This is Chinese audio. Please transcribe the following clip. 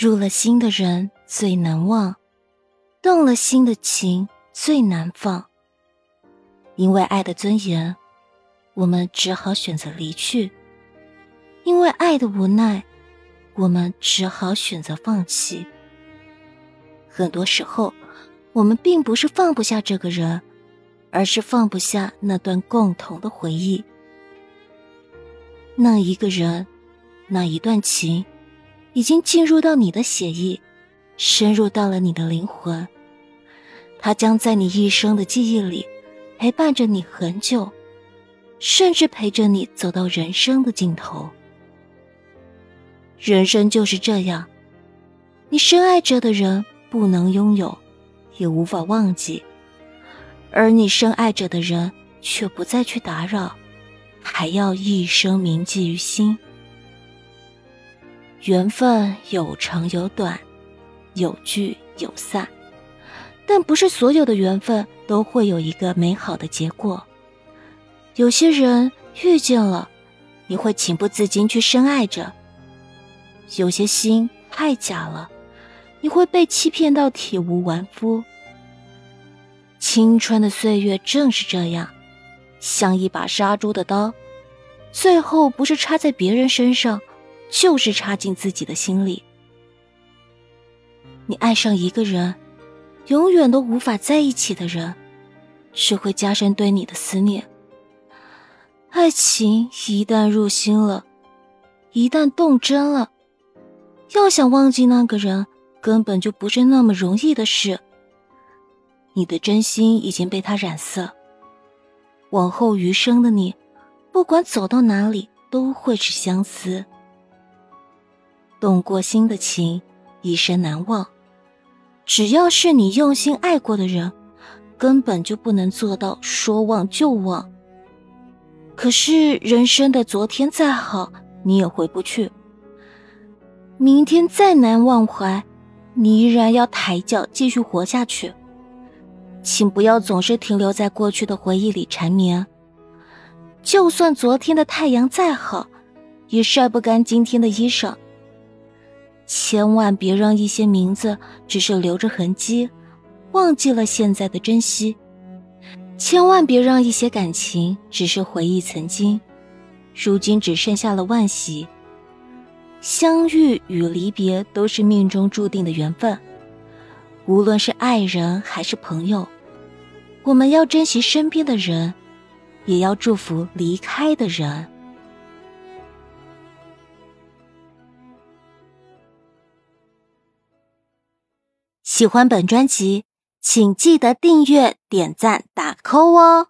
入了心的人最难忘，动了心的情最难放。因为爱的尊严，我们只好选择离去；因为爱的无奈，我们只好选择放弃。很多时候，我们并不是放不下这个人，而是放不下那段共同的回忆。那一个人，那一段情，已经进入到你的血液，深入到了你的灵魂。他将在你一生的记忆里。陪伴着你很久，甚至陪着你走到人生的尽头。人生就是这样，你深爱着的人不能拥有，也无法忘记；而你深爱着的人却不再去打扰，还要一生铭记于心。缘分有长有短，有聚有散。但不是所有的缘分都会有一个美好的结果。有些人遇见了，你会情不自禁去深爱着；有些心太假了，你会被欺骗到体无完肤。青春的岁月正是这样，像一把杀猪的刀，最后不是插在别人身上，就是插进自己的心里。你爱上一个人。永远都无法在一起的人，只会加深对你的思念。爱情一旦入心了，一旦动真了，要想忘记那个人，根本就不是那么容易的事。你的真心已经被他染色，往后余生的你，不管走到哪里，都会是相思。动过心的情，一生难忘。只要是你用心爱过的人，根本就不能做到说忘就忘。可是人生的昨天再好，你也回不去；明天再难忘怀，你依然要抬脚继续活下去。请不要总是停留在过去的回忆里缠绵。就算昨天的太阳再好，也晒不干今天的衣裳。千万别让一些名字只是留着痕迹，忘记了现在的珍惜；千万别让一些感情只是回忆曾经，如今只剩下了惋惜。相遇与离别都是命中注定的缘分，无论是爱人还是朋友，我们要珍惜身边的人，也要祝福离开的人。喜欢本专辑，请记得订阅、点赞、打 call 哦！